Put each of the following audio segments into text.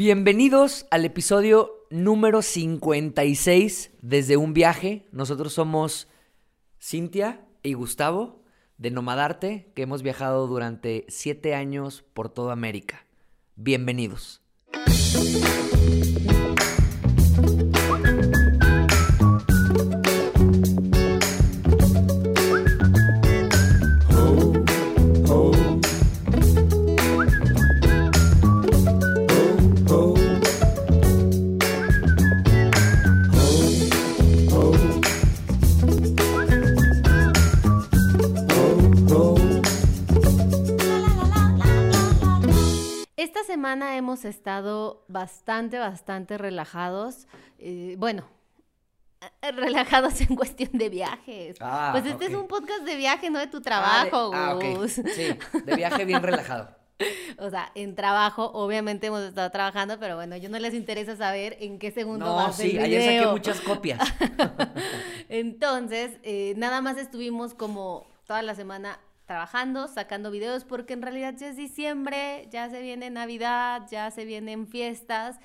Bienvenidos al episodio número 56 desde un viaje. Nosotros somos Cintia y Gustavo de Nomadarte, que hemos viajado durante siete años por toda América. Bienvenidos. Semana hemos estado bastante, bastante relajados. eh, bueno, relajados en cuestión de viajes. Ah, pues este es un podcast de viaje, no de tu Ah, de- trabajo, ah, ok. Gus. Sí, de viaje bien relajado. O sea, en trabajo, obviamente hemos estado trabajando, pero bueno, yo no les interesa saber en qué segundo No, va sí, el ayer saqué video. muchas copias. Entonces, eh, nada más estuvimos como toda la semana trabajando, sacando videos, porque en realidad ya es diciembre, ya se viene Navidad, ya se vienen fiestas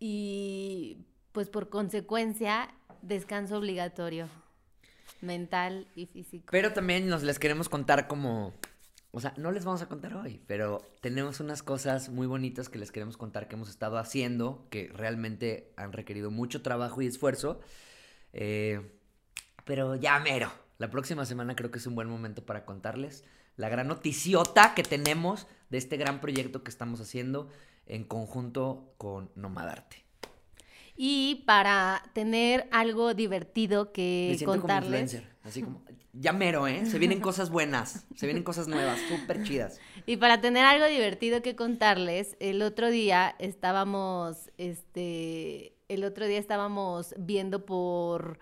y pues por consecuencia, descanso obligatorio, mental y físico. Pero también nos les queremos contar como... O sea, no les vamos a contar hoy, pero tenemos unas cosas muy bonitas que les queremos contar que hemos estado haciendo, que realmente han requerido mucho trabajo y esfuerzo. Eh, pero ya mero. La próxima semana creo que es un buen momento para contarles la gran noticiota que tenemos de este gran proyecto que estamos haciendo en conjunto con Nomadarte. Y para tener algo divertido Me que siento como contarles. influencer, así como... Ya mero, ¿eh? Se vienen cosas buenas, se vienen cosas nuevas, súper chidas. Y para tener algo divertido que contarles, el otro día estábamos, este, el otro día estábamos viendo por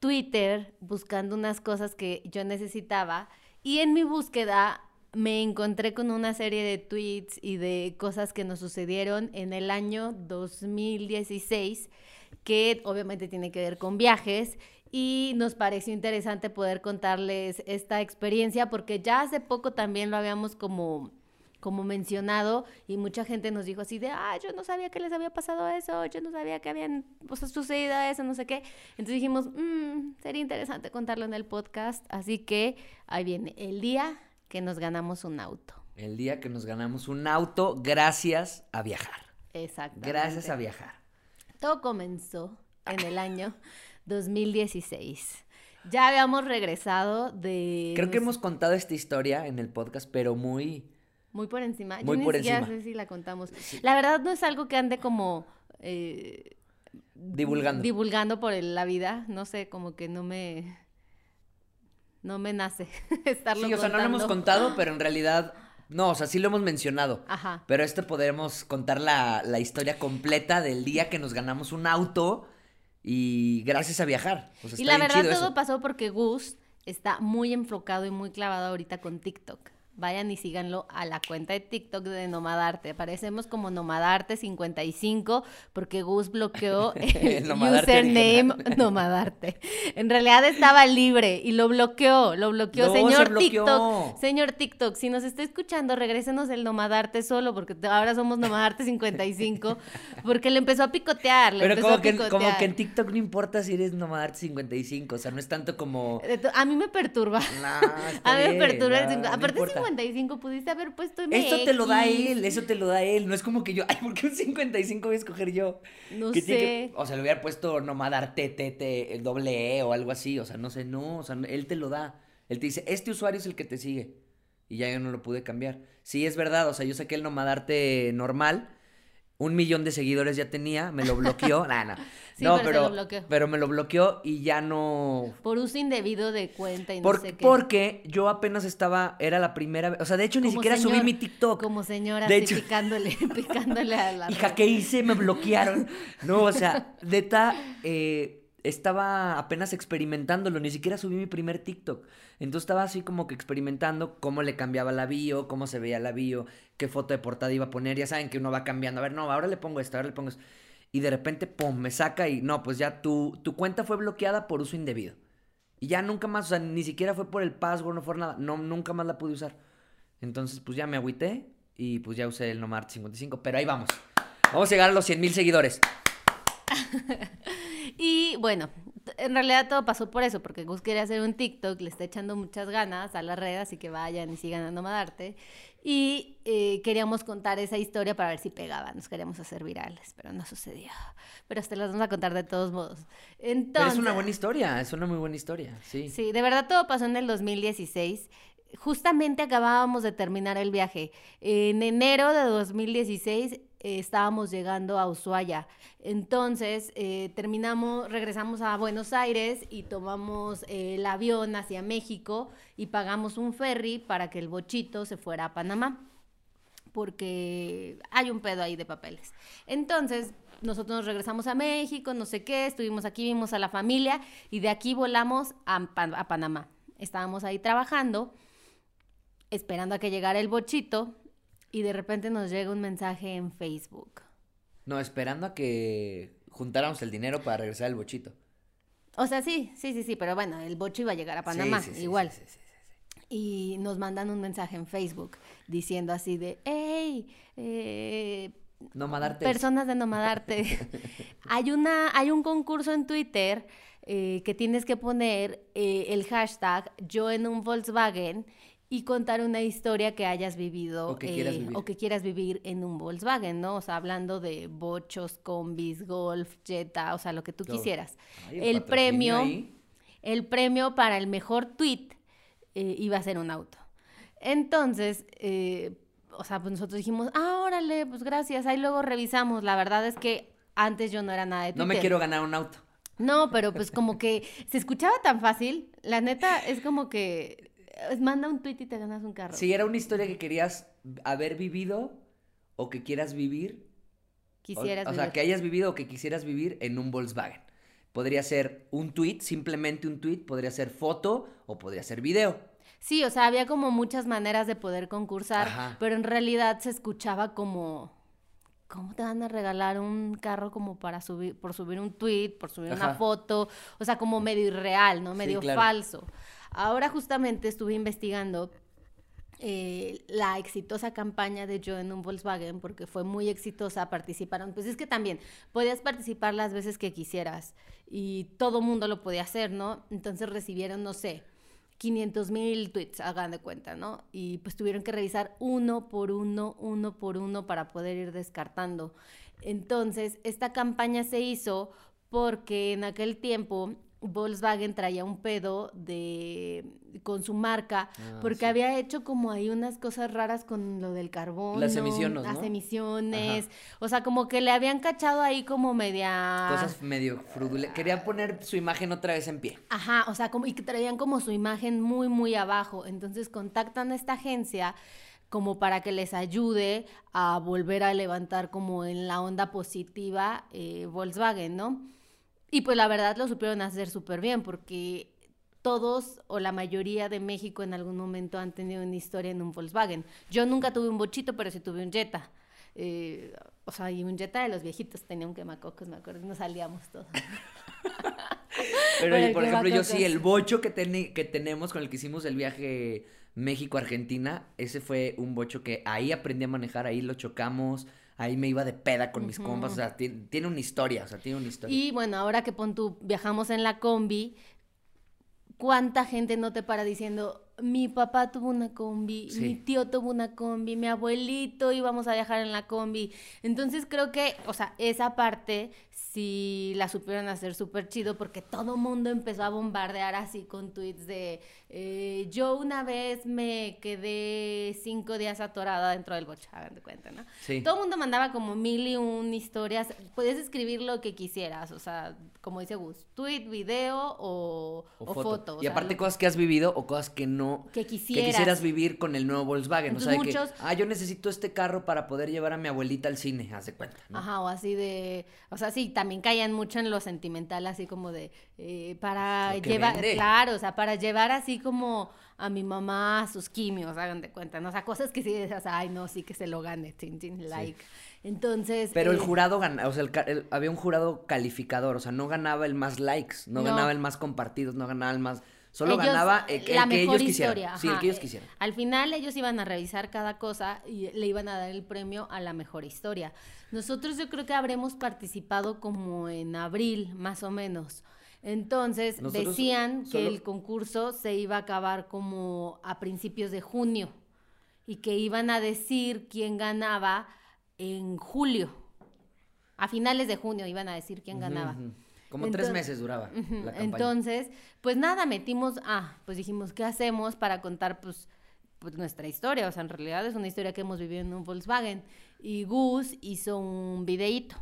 Twitter, buscando unas cosas que yo necesitaba, y en mi búsqueda me encontré con una serie de tweets y de cosas que nos sucedieron en el año 2016, que obviamente tiene que ver con viajes, y nos pareció interesante poder contarles esta experiencia porque ya hace poco también lo habíamos como como mencionado y mucha gente nos dijo así de, ah, yo no sabía que les había pasado eso, yo no sabía que habían pues, sucedido eso, no sé qué. Entonces dijimos, "Mm, sería interesante contarlo en el podcast, así que ahí viene el día que nos ganamos un auto. El día que nos ganamos un auto gracias a viajar. Exactamente. Gracias a viajar. Todo comenzó en el año 2016. Ya habíamos regresado de... Creo que hemos contado esta historia en el podcast, pero muy... Muy por encima. Muy Yo ni por siquiera encima. sé si la contamos. La verdad no es algo que ande como eh, Divulgando. divulgando por la vida. No sé, como que no me no me nace estarlo Sí, o sea, no lo hemos contado, pero en realidad... No, o sea, sí lo hemos mencionado. Ajá. Pero este podremos contar la, la historia completa del día que nos ganamos un auto y gracias a viajar. O sea, Y la verdad todo eso. pasó porque Gus está muy enfocado y muy clavado ahorita con TikTok. Vayan y síganlo a la cuenta de TikTok de Nomadarte. Aparecemos como Nomadarte55 porque Gus bloqueó el username original. Nomadarte. En realidad estaba libre y lo bloqueó, lo bloqueó. No, se señor bloqueó. TikTok, señor TikTok, si nos está escuchando, regrésenos el Nomadarte solo porque ahora somos Nomadarte55 porque le empezó a picotear, le Pero empezó como a que, picotear. como que en TikTok no importa si eres Nomadarte 55, o sea, no es tanto como... To- A mí me perturba. Nah, A mí me perturba el nah, no Aparte importa. 55 pudiste haber puesto MX. Eso te lo da él, eso te lo da él. No es como que yo, ay, ¿por qué un 55 voy a escoger yo? No Que sé. que- o sea, le hubiera puesto nomadar TTT, el doble E o algo así. O sea, no sé, no. O sea, él te lo da. Él te dice, este usuario es el que te sigue. Y ya yo no lo pude cambiar. Sí, es verdad. O sea, yo saqué el nomadarte normal. Un millón de seguidores ya tenía. Me lo bloqueó. nah, nah. Sí, no, pero pero, lo bloqueó. pero me lo bloqueó y ya no. Por uso indebido de cuenta y no Por- sé qué. porque yo apenas estaba, era la primera vez, o sea, de hecho ni Como siquiera subí mi TikTok. Como señora, De así hecho- picándole, picándole a la. Hija, ¿qué hice? Me bloquearon. No, o sea, neta, eh, estaba apenas experimentándolo, ni siquiera subí mi primer TikTok. Entonces estaba así como que experimentando cómo le cambiaba la bio, cómo se veía la bio, qué foto de portada iba a poner. Ya saben que uno va cambiando. A ver, no, ahora le pongo esto, ahora le pongo esto. Y de repente, pum, me saca y no, pues ya tu, tu cuenta fue bloqueada por uso indebido. Y ya nunca más, o sea, ni siquiera fue por el password, no fue nada. No, nunca más la pude usar. Entonces, pues ya me agüité y pues ya usé el Nomad 55. Pero ahí vamos. Vamos a llegar a los 100 mil seguidores. y bueno, en realidad todo pasó por eso, porque Gus quería hacer un TikTok, le está echando muchas ganas a la red, así que vayan y sigan a Nomadarte. Y eh, queríamos contar esa historia para ver si pegaba, nos queríamos hacer virales, pero no sucedió. Pero te las vamos a contar de todos modos. Entonces, pero es una buena historia, es una muy buena historia, sí. Sí, de verdad todo pasó en el 2016 justamente acabábamos de terminar el viaje. En enero de 2016 eh, estábamos llegando a Ushuaia. Entonces eh, terminamos, regresamos a Buenos Aires y tomamos eh, el avión hacia México y pagamos un ferry para que el bochito se fuera a Panamá. Porque hay un pedo ahí de papeles. Entonces, nosotros nos regresamos a México, no sé qué, estuvimos aquí, vimos a la familia y de aquí volamos a, a Panamá. Estábamos ahí trabajando esperando a que llegara el bochito y de repente nos llega un mensaje en Facebook. No, esperando a que juntáramos el dinero para regresar al bochito. O sea, sí, sí, sí, sí, pero bueno, el bocho iba a llegar a Panamá, igual. y nos mandan un mensaje en Facebook diciendo así de, hey, eh, Nomadarte. Personas de Nomadarte. hay, una, hay un concurso en Twitter eh, que tienes que poner eh, el hashtag yo en un Volkswagen y contar una historia que hayas vivido o que, quieras, vivir. Eh, o que quieras vivir en un Volkswagen, ¿no? O sea, hablando de bochos, combis, golf, jetta, o sea, lo que tú quisieras. el, premio, el premio para el mejor tweet eh, iba a ser un auto. Entonces, eh, o sea, pues nosotros dijimos, ah, órale, pues gracias, ahí luego revisamos. La verdad es que antes yo no era nada de Twitter. No me quiero ganar un auto. No, pero pues como que se escuchaba tan fácil. La neta es como que manda un tweet y te ganas un carro. Si era una historia que querías haber vivido o que quieras vivir. Quisieras o, sea, que hayas vivido o que quisieras vivir en un Volkswagen. Podría ser un tweet, simplemente un tweet, podría ser foto o podría ser video. Sí, o sea, había como muchas maneras de poder concursar, pero en realidad se escuchaba como ¿cómo te van a regalar un carro como para subir, por subir un tweet, por subir una foto? O sea, como medio irreal, ¿no? Medio falso. Ahora justamente estuve investigando eh, la exitosa campaña de Yo en un Volkswagen, porque fue muy exitosa, participaron, pues es que también podías participar las veces que quisieras y todo mundo lo podía hacer, ¿no? Entonces recibieron, no sé, 500 mil tweets, hagan de cuenta, ¿no? Y pues tuvieron que revisar uno por uno, uno por uno para poder ir descartando. Entonces, esta campaña se hizo porque en aquel tiempo Volkswagen traía un pedo de con su marca ah, porque había hecho como ahí unas cosas raras con lo del carbón las emisiones las emisiones. O sea como que le habían cachado ahí como media cosas medio frudule querían poner su imagen otra vez en pie. Ajá o sea como y traían como su imagen muy muy abajo. Entonces contactan a esta agencia como para que les ayude a volver a levantar como en la onda positiva eh, Volkswagen no y pues la verdad lo supieron hacer súper bien porque todos o la mayoría de México en algún momento han tenido una historia en un Volkswagen. Yo nunca tuve un bochito, pero sí tuve un Jetta. Eh, o sea, y un Jetta de los viejitos tenía un quemacocos, me acuerdo, nos salíamos todos. pero, por ejemplo, yo sí, el bocho que, que tenemos con el que hicimos el viaje México-Argentina, ese fue un bocho que ahí aprendí a manejar, ahí lo chocamos, ahí me iba de peda con mis compas, o sea, tiene, una historia, o sea, tiene una historia. Y bueno, ahora que pon tú, viajamos en la combi, ¿cuánta gente no te para diciendo, mi papá tuvo una combi, mi tío tuvo una combi, mi abuelito íbamos a viajar en la combi? Entonces creo que, o sea, esa parte sí la supieron hacer súper chido porque todo mundo empezó a bombardear así con tweets de eh, yo una vez me quedé cinco días atorada dentro del bocha, hagan de cuenta, ¿no? Sí. Todo el mundo mandaba como mil y un historias, puedes escribir lo que quisieras, o sea, como dice Gus, tweet, video o, foto. y aparte cosas que has vivido o cosas que no... Que quisieras. Que quisieras vivir con el nuevo Volkswagen, o sea, que, ah, yo necesito este carro para poder llevar a mi abuelita al cine, haz de cuenta. Ajá, o así de, o sea, sí, también caían mucho en lo sentimental, así como de, eh, para llevar, claro, o sea, para llevar así como a mi mamá sus quimios, hagan de cuenta, ¿no? O sea, cosas que sí dices, ay, no, sí que se lo gane, tin, tin, like. Entonces. Pero el eh, jurado ganaba, o sea, había un jurado calificador, o sea, no ganaba el más likes, no, ganaba el más compartidos, no ganaba el más. Solo Ellos- ganaba el, el la que mejor ellos quisieran. historia, Sí, el ajá. que ellos quisieran. Al final ellos iban a revisar cada cosa y le iban a dar el premio a la mejor historia. Nosotros yo creo que habremos participado como en abril, más o menos. Entonces Nosotros decían que el concurso se iba a acabar como a principios de junio y que iban a decir quién ganaba en julio. A finales de junio iban a decir quién ganaba. Como tres meses duraba la campaña. Entonces, pues nada, metimos, ah, pues dijimos, ¿qué hacemos para contar pues, pues nuestra historia? O sea, en realidad es una historia que hemos vivido en un Volkswagen. Y Gus hizo un videíto,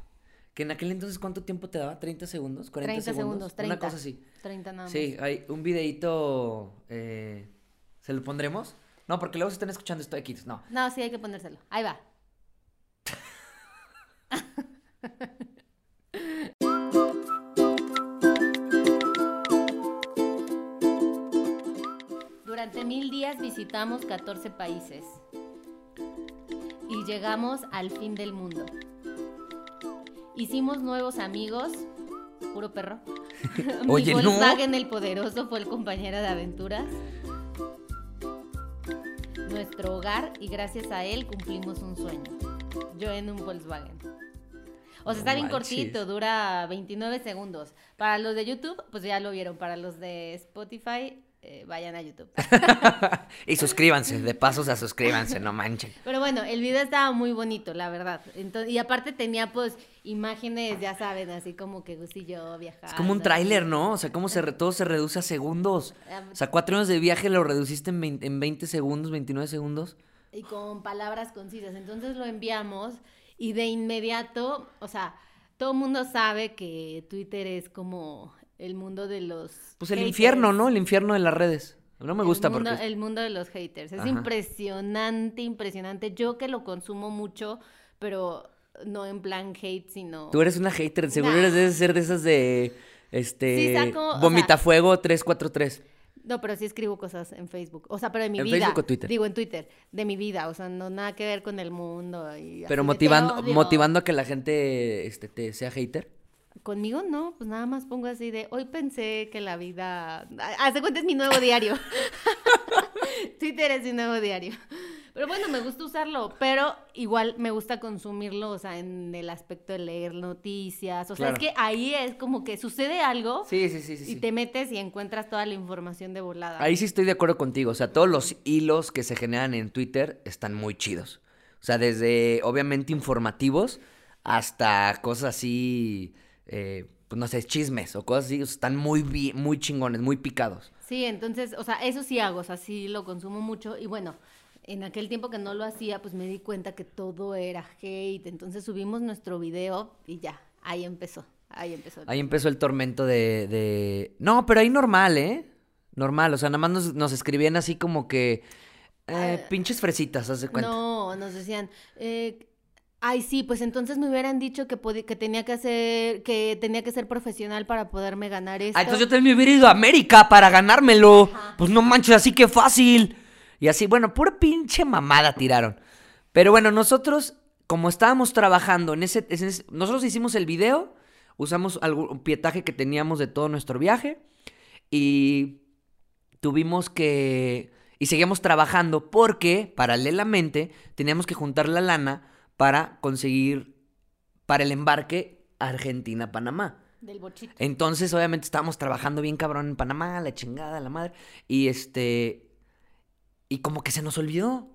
que en aquel entonces, ¿cuánto tiempo te daba? ¿30 segundos? ¿40 30 segundos? segundos, 30. Una cosa así. 30 nada más. Sí, hay un videíto. eh, ¿Se lo pondremos? No, porque luego se están escuchando esto X. No. No, sí, hay que ponérselo. Ahí va. días visitamos 14 países y llegamos al fin del mundo. Hicimos nuevos amigos, puro perro. Mi Oye, no. Volkswagen el poderoso fue el compañero de aventuras. Nuestro hogar y gracias a él cumplimos un sueño. Yo en un Volkswagen. O sea, está bien cortito, dura 29 segundos. Para los de YouTube, pues ya lo vieron. Para los de Spotify, eh, vayan a YouTube. Y suscríbanse, de paso, o sea, suscríbanse, no manchen. Pero bueno, el video estaba muy bonito, la verdad. Entonces, y aparte tenía pues imágenes, ya saben, así como que Gus y yo viajando. Es como un tráiler, ¿no? O sea, cómo se re- todo se reduce a segundos. Ah, O sea, cuatro años de viaje lo reduciste en 20, en 20 segundos, 29 segundos. Y con palabras concisas. Entonces lo enviamos y de inmediato, o sea, todo el mundo sabe que Twitter es como el mundo de los... Pues el haters. infierno, ¿no? El infierno de las redes. No me gusta el mundo, porque... El mundo de los haters. Es Ajá. impresionante, impresionante. Yo que lo consumo mucho, pero no en plan hate, sino... Tú eres una hater, seguro Nah. eres de ser de esas de... Este... Sí, saco, Vomitafuego 343. No, pero sí escribo cosas en Facebook. O sea, pero de mi ¿En vida. Facebook o Twitter? Digo, en Twitter. De mi vida. O sea, no nada que ver con el mundo. Y Pero así de, "Te motivando, odio". motivando a que la gente este, te sea hater. Conmigo no, pues nada más pongo así de, hoy pensé que la vida... Hace cuenta es mi nuevo diario. Twitter es mi nuevo diario. Pero bueno, me gusta usarlo, pero igual me gusta consumirlo, o sea, en el aspecto de leer noticias. O sea, es que ahí es como que sucede algo Sí, sí, sí, sí. y sí. te metes y encuentras toda la información de volada. Ahí sí estoy de acuerdo contigo. O sea, todos los hilos que se generan en Twitter están muy chidos. O sea, desde obviamente informativos hasta cosas así, eh, pues no sé, chismes o cosas así. o sea, están muy, muy chingones, muy picados. Sí, entonces, o sea, eso sí hago, o sea, sí lo consumo mucho y bueno, en aquel tiempo que no lo hacía, pues me di cuenta que todo era hate, entonces subimos nuestro video y ya, ahí empezó, ahí empezó. Ahí empezó el tormento de, de... No, pero ahí normal, ¿eh? Normal, o sea, nada más nos, nos escribían así como que... eh, pinches fresitas, haz de cuenta. No, nos decían, eh, ay sí, pues entonces me hubieran dicho que, que tenía que hacer, que tenía que ser profesional para poderme ganar esto. Ah, entonces yo también me hubiera ido a América para ganármelo. Pues no manches, así que fácil. Y así, bueno, pura pinche mamada tiraron. Pero bueno, nosotros, como estábamos trabajando en ese, en ese- Nosotros hicimos el video, usamos algún pietaje que teníamos de todo nuestro viaje. Y tuvimos que... Y seguíamos trabajando porque, paralelamente, teníamos que juntar la lana para conseguir... Para el embarque Argentina-Panamá. Del bochito. Entonces, obviamente, estábamos trabajando bien cabrón en Panamá, la chingada, la madre. Y este. Y como que se nos olvidó.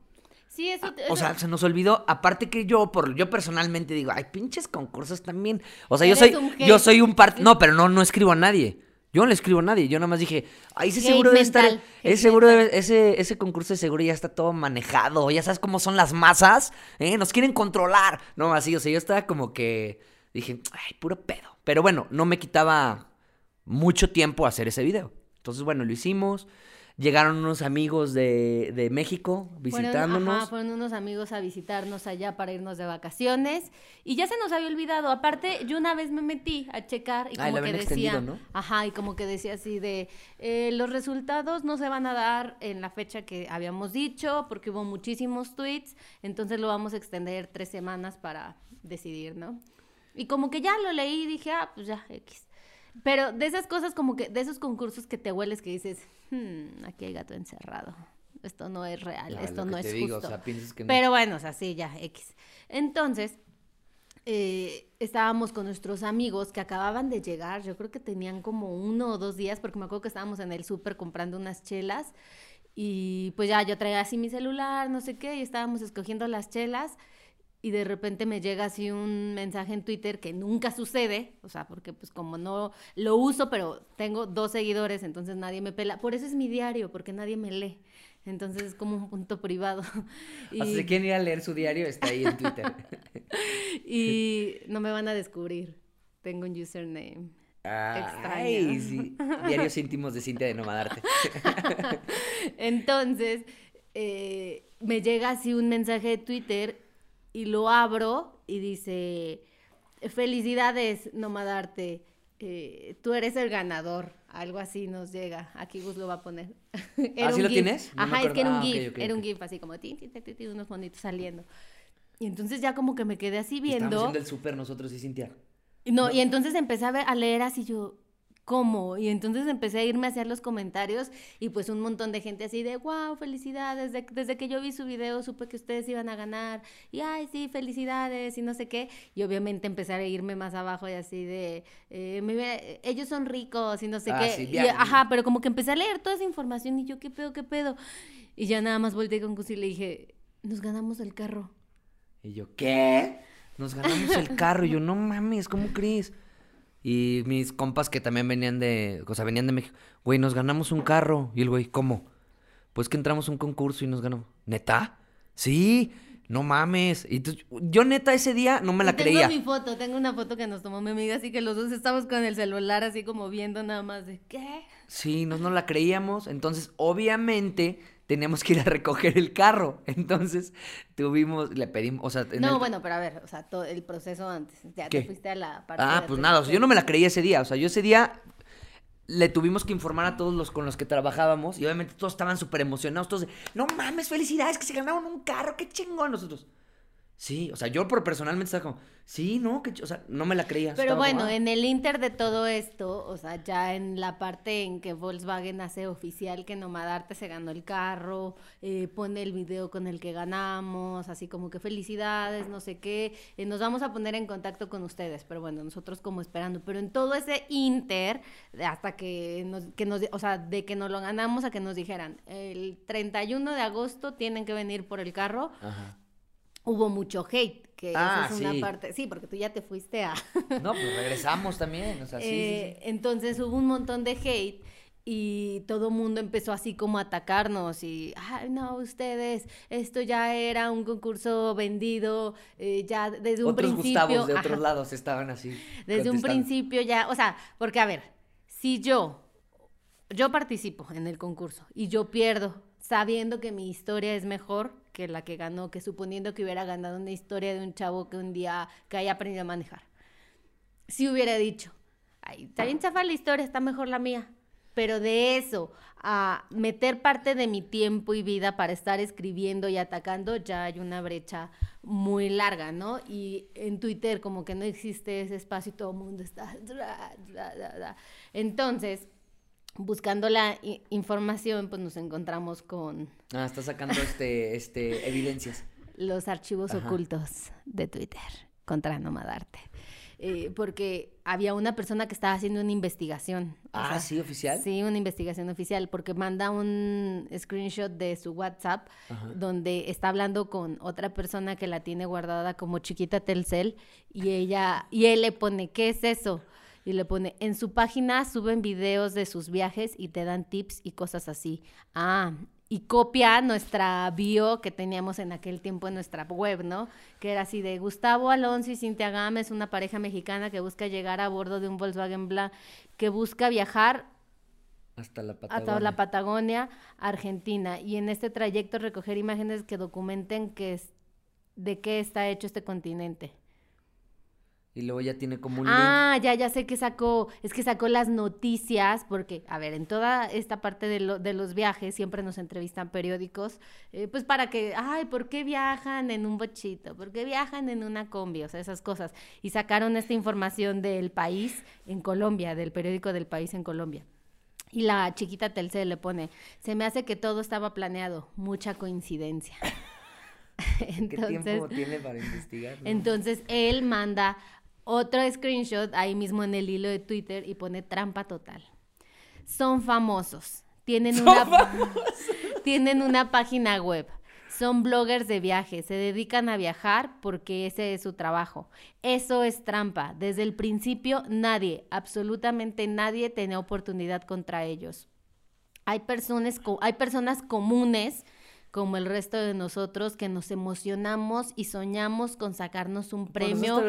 Sí, eso, Ah, O eso- sea, se nos olvidó. Aparte que yo, por yo personalmente digo, ay, pinches concursos también. O sea, yo soy, yo soy un parte. No, pero no, no escribo a nadie. Yo no le escribo a nadie. Yo nada más dije, ay, ese seguro debe estar. mental, hate Ese seguro debe- ese, ese concurso de seguro ya está todo manejado. Ya sabes cómo son las masas. ¿eh? Nos quieren controlar. No, así, o sea, yo estaba como que. Dije, ay, puro pedo. Pero bueno, no me quitaba mucho tiempo hacer ese video. Entonces, bueno, lo hicimos. Llegaron unos amigos de, de México Fueron, visitándonos. ajá, fueron unos amigos a visitarnos allá para irnos de vacaciones y ya se nos había olvidado. Aparte, yo una vez me metí a checar y Ah, como lo que decía, ¿no? ajá, y como que decía así de eh, los resultados no se van a dar en la fecha que habíamos dicho porque hubo muchísimos tweets, entonces lo vamos a extender tres semanas para decidir, ¿no? Y como que ya lo leí y dije, ah, pues ya, X. Pero de esas cosas como que, de esos concursos que te hueles que dices, hmm, aquí hay gato encerrado. Esto no es real, Ah, esto no es justo. digo, o sea, piensas que no. Pero bueno, o sea, sí, ya, X. Entonces, eh, estábamos con nuestros amigos que acababan de llegar, yo creo que tenían como uno o dos días, porque me acuerdo que estábamos en el súper comprando unas chelas y pues ya yo traía así mi celular, no sé qué, y estábamos escogiendo las chelas y de repente me llega así un mensaje en Twitter que nunca sucede, o sea, porque pues como no lo uso, pero tengo dos seguidores, entonces nadie me pela. Por eso es mi diario, porque nadie me lee. Entonces es como un punto privado. O sea, si quieren ir a leer su diario, está ahí en Twitter. y no me van a descubrir. Tengo un username. Ay, sí. Diarios íntimos de Cintia de Nomadarte. Entonces, eh, me llega así un mensaje de Twitter y lo abro y dice, felicidades, Nomadarte, eh, tú eres el ganador. Algo así nos llega. Aquí Gus lo va a poner. Era ¿Ah, un lo GIF. tienes? No Ajá, es que era un. Ah, GIF. Era un. GIF así como tin, tin, tin, tin, unos bonitos saliendo. Y entonces ya como que me quedé así Estamos viendo. haciendo el súper nosotros y Cintia. No, y entonces empecé a, ver- a leer así yo, ¿cómo? Y entonces empecé a irme hacia los comentarios y pues un montón de gente así de, wow, felicidades, de- desde que yo vi su video supe que ustedes iban a ganar y, ay, sí, felicidades y no sé qué. Y obviamente empecé a irme más abajo y así de, eh, me ellos son ricos y no sé Ah, qué. sí, Y, bien. ajá, pero como que empecé a leer toda esa información y yo, ¿qué pedo, qué pedo? Y ya nada más volteé con Gus y le dije, nos ganamos el carro. Y yo, ¿qué? Nos ganamos el carro. Y yo, no mames, ¿cómo crees? Y mis compas que también venían de, o sea, venían de México, güey, nos ganamos un carro. Y el güey, ¿cómo? Pues que entramos a un concurso y nos ganamos. ¿Neta? Sí, no mames. Y entonces, yo neta ese día no me la tengo creía. mi foto, tengo una foto que nos tomó mi amiga, así que los dos estamos con el celular así como viendo nada más de ¿qué? Sí, no nos la creíamos. Entonces, obviamente, teníamos que ir a recoger el carro. Entonces, tuvimos, le pedimos, o sea, No, el- bueno, pero a ver, o sea, todo el proceso antes. Ya ¿Qué? te fuiste a la parte Ah, de pues nada, o sea, yo no me la creía ese día. O sea, yo ese día le tuvimos que informar a todos los con los que trabajábamos y obviamente todos estaban súper emocionados. Todos de, no mames, felicidades, que se ganaron un carro, qué chingón nosotros. Sí, o sea, yo por personalmente estaba como, sí, no, que, ch-", o sea, no me la creía. Pero como, bueno, "Ah". en el inter de todo esto, o sea, ya en la parte en que Volkswagen hace oficial que Nomadarte se ganó el carro, eh, pone el video con el que ganamos, así como que felicidades, no sé qué, eh, nos vamos a poner en contacto con ustedes, pero bueno, nosotros como esperando, pero en todo ese inter, hasta que nos, que nos, o sea, de que nos lo ganamos a que nos dijeran, el 31 de agosto tienen que venir por el carro, Ajá. Hubo mucho hate, que Ah, esa es una sí. parte, sí, porque tú ya te fuiste a... No, pues regresamos también, o sea, sí, Eh, sí. Entonces hubo un montón de hate y todo el mundo empezó así como a atacarnos y, ay, no, ustedes, esto ya era un concurso vendido, eh, ya desde un Otros principio. Gustavos de ajá, otros lados estaban así. desde un principio ya, o sea, porque a ver, si yo, yo participo en el concurso y yo pierdo sabiendo que mi historia es mejor que la que ganó, que suponiendo que hubiera ganado una historia de un chavo que un día que haya aprendido a manejar. Si hubiera dicho, ay, está bien chafa la historia, está mejor la mía. Pero de eso a meter parte de mi tiempo y vida para estar escribiendo y atacando, ya hay una brecha muy larga, ¿no? Y en Twitter como que no existe ese espacio y todo el mundo está... Entonces, buscando la información, pues nos encontramos con Ah, está sacando este, este, evidencias. los archivos Ajá. ocultos de Twitter contra Nomadarte. Eh, porque había una persona que estaba haciendo una investigación. o Ah, sea, ¿sí, oficial? Sí, una investigación oficial, porque manda un screenshot de su WhatsApp Ajá. donde está hablando con otra persona que la tiene guardada como chiquita Telcel y ella y él le pone, ¿qué es eso? Y le pone, en su página suben videos de sus viajes y te dan tips y cosas así. Ah, y copia nuestra bio que teníamos en aquel tiempo en nuestra web, ¿no? Que era así de Gustavo Alonso y Cintia Gámez, una pareja mexicana que busca llegar a bordo de un Volkswagen Bla, que busca viajar Hasta la Patagonia. hasta la Patagonia, Argentina, y en este trayecto recoger imágenes que documenten que es, de qué está hecho este continente. Y luego ya tiene como un Ah, ya, ya sé que sacó, es que sacó las noticias, porque, a ver, en toda esta parte de, lo- de los viajes siempre nos entrevistan periódicos, eh, pues para que, ay, ¿por qué viajan en un bochito? ¿Por qué viajan en una combi? O sea, esas cosas. Y sacaron esta información del país en Colombia, del periódico del país en Colombia. Y la chiquita Telcel le pone, se me hace que todo estaba planeado, mucha coincidencia. ¿Qué tiempo tiene para investigar? no? Entonces él manda otro screenshot ahí mismo en el hilo de Twitter y pone trampa total. Son famosos. Tienen una tienen una página web. Son bloggers de viaje, se dedican a viajar porque ese es su trabajo. Eso es trampa. Desde el principio nadie, absolutamente nadie tenía oportunidad contra ellos. Hay personas, co- hay personas comunes como el resto de nosotros que nos emocionamos y soñamos con sacarnos un premio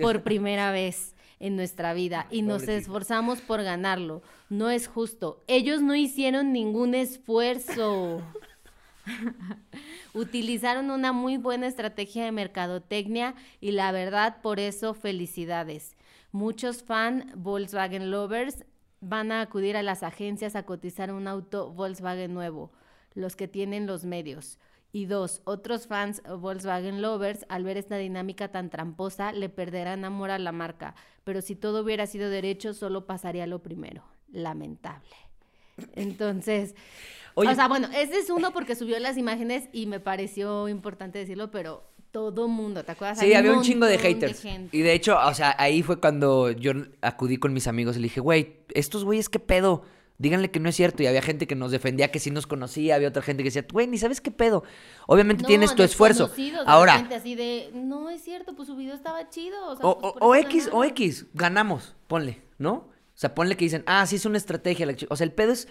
por primera vez en nuestra vida y nos esforzamos por ganarlo. No es justo. Ellos no hicieron ningún esfuerzo. Utilizaron una muy buena estrategia de mercadotecnia y la verdad por eso felicidades. Muchos fan Volkswagen lovers van a acudir a las agencias a cotizar un auto Volkswagen nuevo, los que tienen los medios. Y dos, otros fans Volkswagen lovers, al ver esta dinámica tan tramposa, le perderán amor a la marca. Pero si todo hubiera sido derecho, solo pasaría lo primero. Lamentable. Entonces, Oye. o sea, bueno, ese es uno porque subió las imágenes y me pareció importante decirlo, pero todo mundo, ¿te acuerdas? Sí, Hay había un chingo de haters. y de hecho, o sea, ahí fue cuando yo acudí con mis amigos y le dije, güey, estos güeyes, ¿qué pedo? Díganle que no es cierto. Y había gente que nos defendía que sí nos conocía, había otra gente que decía, güey, ni sabes qué pedo. Obviamente No, tienes tu esfuerzo. Ahora, repente así de, no es cierto, pues su video estaba chido. O, sea, o, pues, o- por o eso X, o. X, ganamos, ponle, ¿no? O sea, ponle que dicen, ah, sí es una estrategia. la chi-". O sea, el pedo es,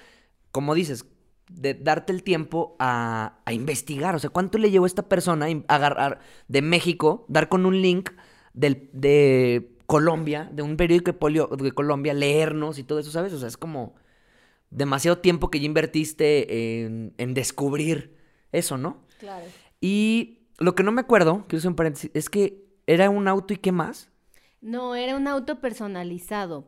como dices, de darte el tiempo a, a investigar. O sea, ¿cuánto le llevó a esta persona a agarrar de México, dar con un link del, de Colombia, de un periódico de, polio- de Colombia, leernos y todo eso, ¿sabes? O sea, es como demasiado tiempo que ya invertiste en, en descubrir eso, ¿no? Claro. Y lo que no me acuerdo, quiero hacer un paréntesis, es que era un auto y qué más. No, era un auto personalizado.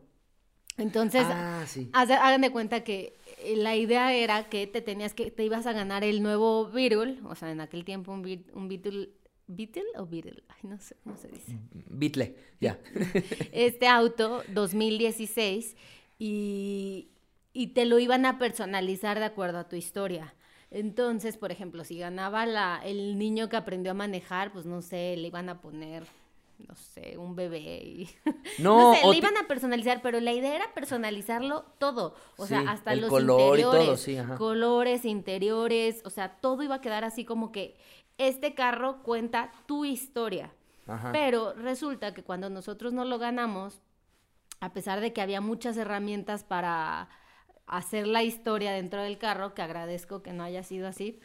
Entonces, ah, sí. hagan de cuenta que eh, la idea era que te tenías que, te ibas a ganar el nuevo Beetle, o sea, en aquel tiempo un, Beat- un Beetle, ¿Beetle o Beetle? Ay, no sé cómo se dice. Bitle, ya. este auto 2016 y, y te lo iban a personalizar de acuerdo a tu historia. Entonces, por ejemplo, si ganaba la, el niño que aprendió a manejar, pues no sé, le iban a poner, no sé, un bebé. Y... No, No, sé, le iban a personalizar, pero la idea era personalizarlo todo. O Sí, sea, hasta el los color y todo, interiores. sí, ajá. Colores, interiores, o sea, todo iba a quedar así como que este carro cuenta tu historia. Ajá. Pero resulta que cuando nosotros no lo ganamos, a pesar de que había muchas herramientas para hacer la historia dentro del carro, que agradezco que no haya sido así,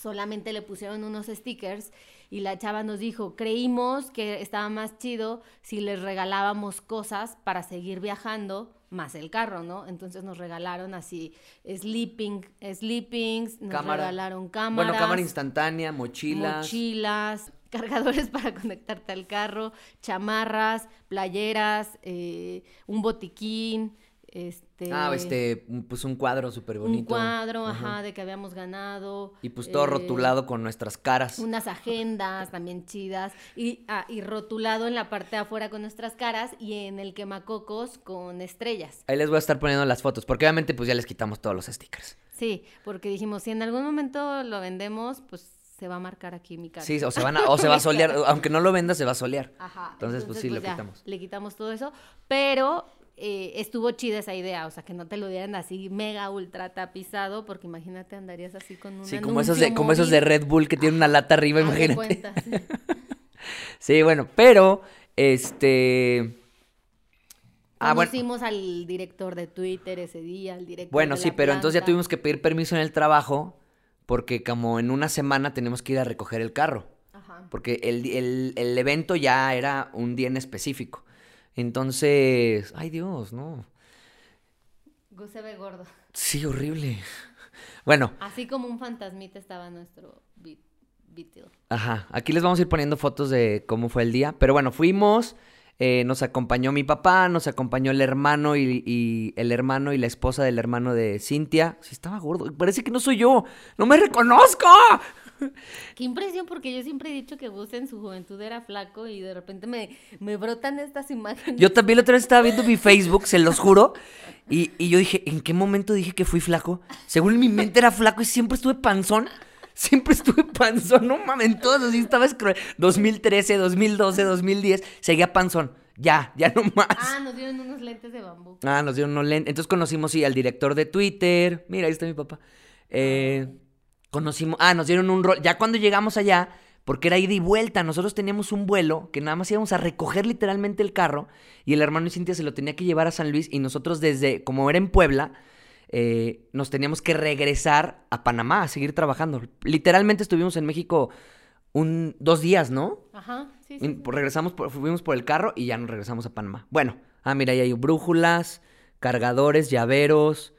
solamente le pusieron unos stickers y la chava nos dijo, creímos que estaba más chido si les regalábamos cosas para seguir viajando más el carro, ¿no? Entonces nos regalaron así sleeping, sleepings, nos Cámara. regalaron cámaras. Bueno, cámara instantánea, mochilas. Mochilas, cargadores para conectarte al carro, chamarras, playeras, eh, un botiquín, este... Ah, este, pues un cuadro súper bonito. Un cuadro, ajá, de que habíamos ganado. Y pues todo eh, rotulado con nuestras caras. Unas agendas también chidas. Y, ah, y rotulado en la parte de afuera con nuestras caras y en el quemacocos con estrellas. Ahí les voy a estar poniendo las fotos, porque obviamente pues ya les quitamos todos los stickers. Sí, porque dijimos, si en algún momento lo vendemos, pues se va a marcar aquí mi cara. Sí, o se, van a- o se va a solear, aunque no lo venda, se va a solear. Ajá. Entonces, pues sí, lo ya, quitamos. Le quitamos todo eso, pero eh, estuvo chida esa idea, o sea, que no te lo dieran así mega ultra tapizado, porque imagínate andarías así con un Sí, como esos, de, como esos de Red Bull que tienen una lata arriba, imagínate. sí. Bueno, pero, este... Ah, bueno. Conocimos al director de Twitter ese día, al director Bueno, de sí, la pero entonces ya tuvimos que pedir permiso en el trabajo porque como en una semana tenemos que ir a recoger el carro. Ajá. Porque el, el- el evento ya era un día en específico. Entonces, ay Dios, no. Gus se ve gordo. Sí, horrible. Bueno, Así como un fantasmita estaba nuestro Beat- Beatle. ajá, aquí les vamos a ir poniendo fotos de cómo fue el día. Pero bueno, fuimos, Eh, nos acompañó mi papá, nos acompañó el hermano y, y el hermano y la esposa del hermano de Cintia. Sí, estaba gordo. Parece que no soy yo. ¡No me reconozco! Qué impresión, porque yo siempre he dicho que Gus en su juventud era flaco y de repente me, me brotan estas imágenes. Yo también la otra vez estaba viendo mi Facebook, se los juro. Y, y yo dije, ¿en qué momento dije que fui flaco? Según mi mente era flaco y siempre estuve panzón. Siempre estuve panzón, no mames, en todos así estaba escro- 2013, 2012, 2010, seguía panzón. Ya, ya no más. Ah, nos dieron unos lentes de bambú. Ah, nos dieron unos lentes. Entonces conocimos, sí, al director de Twitter. Mira, ahí está mi papá. Eh, conocimos, ah, nos dieron un rol. Ya cuando llegamos allá, porque era ida y vuelta, nosotros teníamos un vuelo que nada más íbamos a recoger literalmente el carro y el hermano de Cintia se lo tenía que llevar a San Luis y nosotros desde, como era en Puebla, eh, nos teníamos que regresar a Panamá a seguir trabajando. Literalmente estuvimos en México un, dos días, ¿no? Ajá, sí, sí. Y, pues, regresamos, por- fuimos por el carro y ya nos regresamos a Panamá. Bueno, ah, mira, ahí hay brújulas, cargadores, llaveros,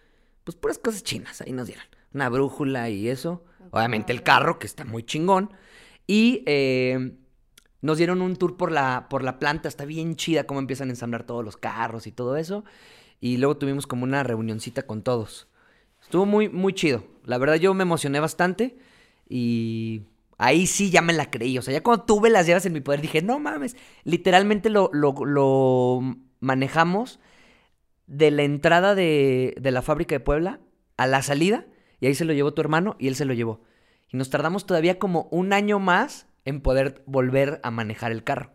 pues puras cosas chinas, ahí nos dieron. Una brújula y eso. Obviamente el carro, que está muy chingón. Y eh, nos dieron un tour por la, por la planta, está bien chida cómo empiezan a ensamblar todos los carros y todo eso. Y luego tuvimos como una reunioncita con todos. Estuvo muy, muy chido. La verdad yo me emocioné bastante y ahí sí ya me la creí. O sea, ya cuando tuve las llaves en mi poder dije, no mames, literalmente lo, lo, lo manejamos de la entrada de, de la fábrica de Puebla a la salida y ahí se lo llevó tu hermano y él se lo llevó. Y nos tardamos todavía como un año más en poder volver a manejar el carro.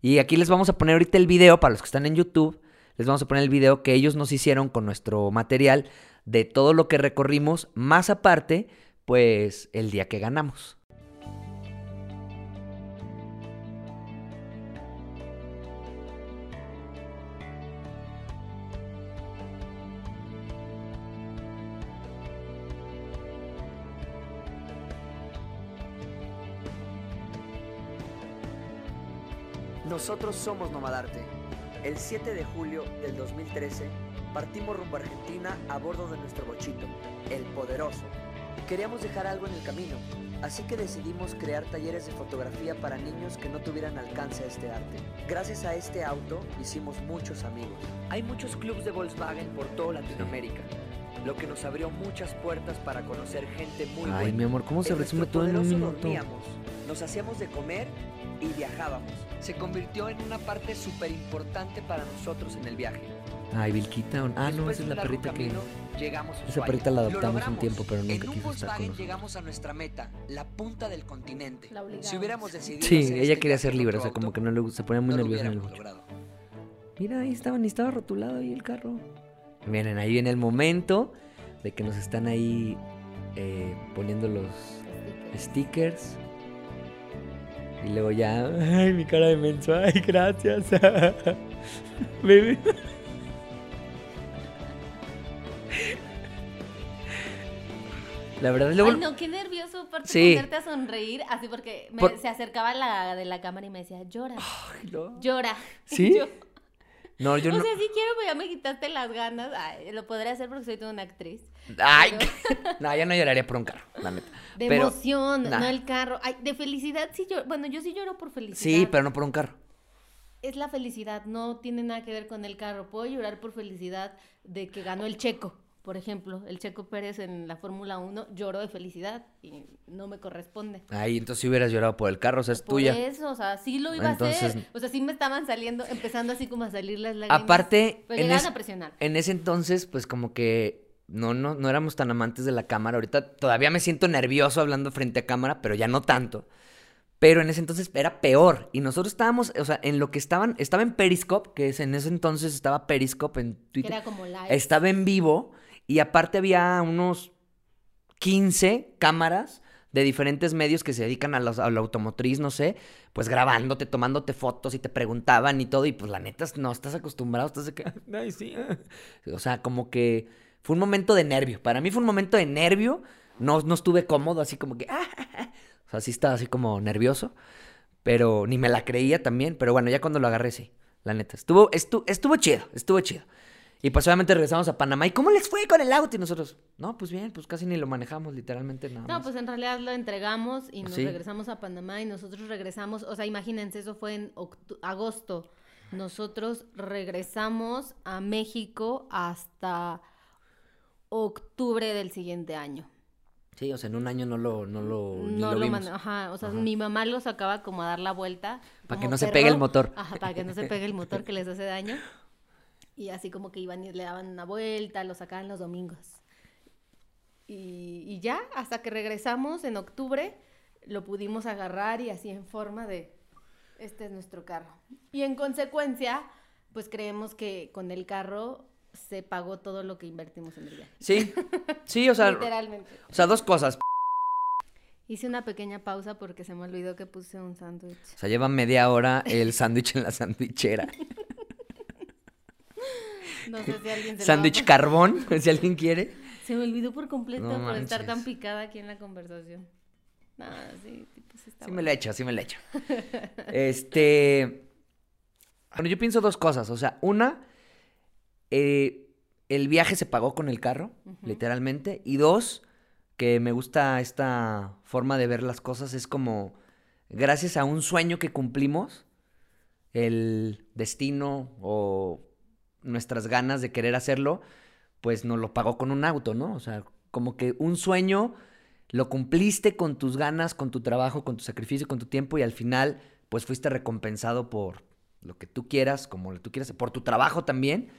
Y aquí les vamos a poner ahorita el video, para los que están en YouTube, les vamos a poner el video que ellos nos hicieron con nuestro material de todo lo que recorrimos, más aparte, pues el día que ganamos. Nosotros somos Nomadarte. El 7 de julio del 2013 partimos rumbo a Argentina a bordo de nuestro bochito, el Poderoso. Queríamos dejar algo en el camino, así que decidimos crear talleres de fotografía para niños que no tuvieran alcance a este arte. Gracias a este auto hicimos muchos amigos. Hay muchos clubs de Volkswagen por toda Latinoamérica, lo que nos abrió muchas puertas para conocer gente muy Ay, buena. mi amor, ¿cómo se En resume todo en un minuto? dormíamos, nos hacíamos de comer y viajábamos. Se convirtió en una parte súper importante para nosotros en el viaje. Ay, Vilquita. Ah, no, esa es la perrita que. camino, llegamos a Esa perrita la Lo adoptamos un tiempo, pero nunca en un quiso estar con llegamos a nuestra meta, la punta del continente. La. Si hubiéramos decidido Sí, hacer ella este quería ser libre, o sea, como que no le gusta, se ponía muy no nerviosa en el bocho. Mira, ahí estaba, ni estaba rotulado ahí el carro. Miren, ahí viene el momento de que nos están ahí eh, poniendo los stickers. Y luego ya, ay, mi cara de menso, ay, gracias. Bebé. La verdad, luego... Ay, no, qué nervioso, aparte Sí. ponerte a sonreír, así porque me- Por- se acercaba la de la cámara y me decía, llora, Ay, no. llora. ¿Sí? Yo, No, yo o no... sea, sí quiero, pero ya me quitaste las ganas. Ay, lo podré hacer porque soy toda una actriz. Ay, Pero- no, yo no lloraría por un carro, la neta. De Pero- emoción, nah. no el carro. Ay, de felicidad sí yo, bueno, yo sí lloro por felicidad. Sí, pero no por un carro. Es la felicidad, no tiene nada que ver con el carro. Puedo llorar por felicidad de que ganó el Checo, por ejemplo, el Checo Pérez en la Fórmula 1, lloro de felicidad y no me corresponde. Ahí, entonces si hubieras llorado por el carro, o sea, es Por tuya. eso, o sea, sí lo iba a Entonces- hacer. O sea, sí me estaban saliendo, empezando así como a salir las lágrimas. Aparte, Pero en, es- a presionar. en ese entonces, pues como que no, no, no éramos tan amantes de la cámara. Ahorita todavía me siento nervioso hablando frente a cámara, pero ya no tanto. Pero en ese entonces era peor. Y nosotros estábamos, o sea, en lo que estaban, estaba en Periscope, que es en ese entonces estaba Periscope en Que Twitter. era como live. Estaba en vivo y aparte había unos 15 cámaras de diferentes medios que se dedican a, los- a la automotriz, no sé, pues grabándote, tomándote fotos y te preguntaban y todo. Y pues la neta, no estás acostumbrado, estás de que, ay, sí. ah". O sea, como que fue un momento de nervio. Para mí fue un momento de nervio. No, no estuve cómodo, así como que, "Ah, ah, ah". o sea, sí estaba así como nervioso. Pero ni me la creía también. Pero bueno, ya cuando lo agarré, sí. La neta. Estuvo, estu- estuvo chido, estuvo chido. Y pues obviamente regresamos a Panamá. ¿Y cómo les fue con el auto? Y nosotros, no, pues bien, pues casi ni lo manejamos, literalmente nada No, más. pues en realidad lo entregamos y nos Sí. regresamos a Panamá y nosotros regresamos, o sea, imagínense, eso fue en agosto nosotros regresamos a México hasta octubre del siguiente año. Sí, o sea, en un año no lo, no lo, ni no lo lo vimos. ajá, o sea, Ajá. mi mamá los acaba como a dar la vuelta. Para que no se pegue el motor. Ajá, para que no se pegue el motor que les hace daño. Y así como que iban y le daban una vuelta, lo sacaban los domingos. Y, y ya, hasta que regresamos en octubre, lo pudimos agarrar y así en forma de, este es nuestro carro. Y en consecuencia, pues creemos que con el carro se pagó todo lo que invertimos en el viaje. Sí, sí, o sea, Literalmente. o sea, dos cosas. Hice una pequeña pausa porque se me olvidó que puse un sándwich. O sea, lleva media hora el sándwich en la sandwichera. No sé si alguien se lo va a Sándwich carbón, si alguien quiere. Se me olvidó por completo No por estar tan picada aquí en la conversación. Nada, sí, tipo, sí está Sí me la echo, sí me la echo. Este. Bueno, yo pienso dos cosas. O sea, una, eh, el viaje se pagó con el carro, literalmente. Y dos, que me gusta esta forma de ver las cosas, es como, gracias a un sueño que cumplimos, el destino o nuestras ganas de querer hacerlo, pues nos lo pagó con un auto, ¿no? O sea, como que un sueño lo cumpliste con tus ganas, con tu trabajo, con tu sacrificio, con tu tiempo y al final pues fuiste recompensado por lo que tú quieras, como tú quieras, por tu trabajo también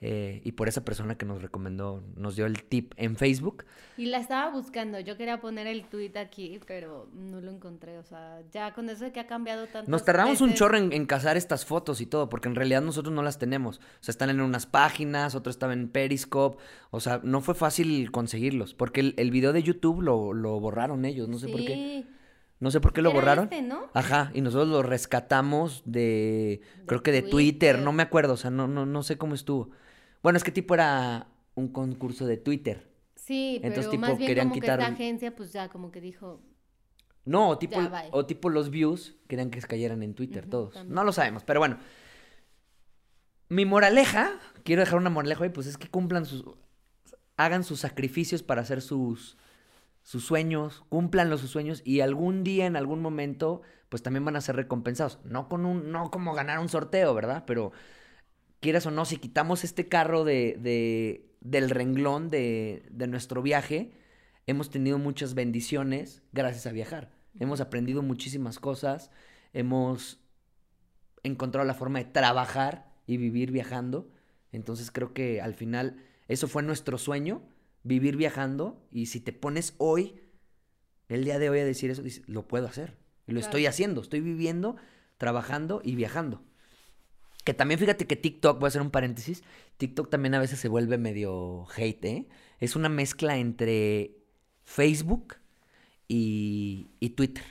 eh, y por esa persona que nos recomendó, nos dio el tip en Facebook. Y la estaba buscando. Yo quería poner el tweet aquí, pero no lo encontré. O sea, ya con eso de que ha cambiado tanto. Nos tardamos un chorro en, en cazar estas fotos y todo, porque en realidad nosotros no las tenemos. O sea, están en unas páginas, otros estaban en Periscope. O sea, no fue fácil conseguirlos, porque el, el video de YouTube lo, lo borraron ellos, no sé por qué. No sé por qué lo Era borraron. este, ¿no? Ajá, y nosotros lo rescatamos de, creo que de Twitter. Twitter, no me acuerdo, o sea, no, no, no sé cómo estuvo. Bueno, es que tipo era un concurso de Twitter. Sí, pero tipo, más bien querían como que quitar esta un- agencia, pues ya como que dijo, No, o tipo, Ya, o tipo los views querían que se cayeran en Twitter todos. también. No lo sabemos, pero bueno. Mi moraleja, quiero dejar una moraleja hoy, pues es que cumplan sus, hagan sus sacrificios para hacer sus, sus sueños, cumplan los sus sueños y algún día, en algún momento, pues también van a ser recompensados. No con un, no como ganar un sorteo, ¿verdad? Pero quieras o no, si quitamos este carro de, de- del renglón de, de nuestro viaje, hemos tenido muchas bendiciones gracias a viajar. Hemos aprendido muchísimas cosas, hemos encontrado la forma de trabajar y vivir viajando. Entonces creo que al final eso fue nuestro sueño, vivir viajando. Y si te pones hoy, el día de hoy a decir eso, dices, lo puedo hacer. Y lo estoy haciendo, estoy viviendo, trabajando y viajando. Que también fíjate que TikTok, voy a hacer un paréntesis, TikTok también a veces se vuelve medio hate, ¿eh? Es una mezcla entre Facebook y, y Twitter.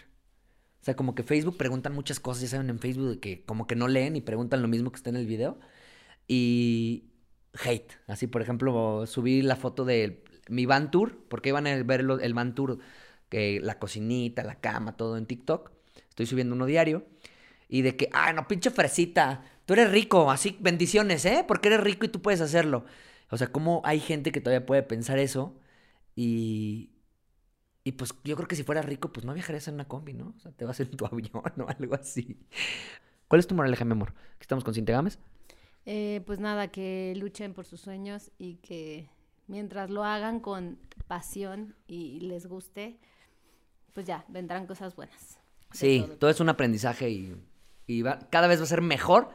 O sea, como que Facebook preguntan muchas cosas, ya saben, en Facebook, que como que no leen y preguntan lo mismo que está en el video. Y hate. Así, por ejemplo, subí la foto de mi van tour, porque iban a ver el van tour, que la cocinita, la cama, todo en TikTok. Estoy subiendo uno diario. Y de que, ah, no, pinche fresita, tú eres rico, así, bendiciones, ¿eh? Porque eres rico y tú puedes hacerlo. O sea, cómo hay gente que todavía puede pensar eso y... Y pues yo creo que si fueras rico, pues no viajarías en una combi, ¿no? O sea, te vas en tu avión o algo así. ¿Cuál es tu moraleja, mi amor? ¿Que estamos con Cintia Gámez? Eh, pues nada, que luchen por sus sueños y que mientras lo hagan con pasión y les guste, pues ya, vendrán cosas buenas. Sí, todo. todo es un aprendizaje y, y va- cada vez va a ser mejor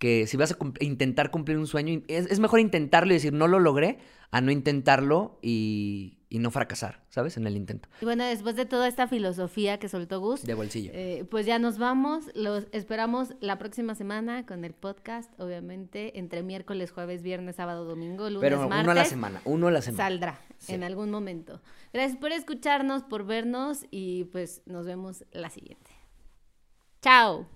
que si vas a cum- intentar cumplir un sueño. Es, es mejor intentarlo y decir, no lo logré, a no intentarlo y, y no fracasar, ¿sabes? En el intento. Y bueno, después de toda esta filosofía que soltó Gus, De bolsillo. eh, pues ya nos vamos. Los esperamos la próxima semana con el podcast, obviamente, entre miércoles, jueves, viernes, sábado, domingo, lunes, Pero martes. uno a la semana, uno a la semana. Saldrá Sí. en algún momento. Gracias por escucharnos, por vernos y pues nos vemos la siguiente. Chao.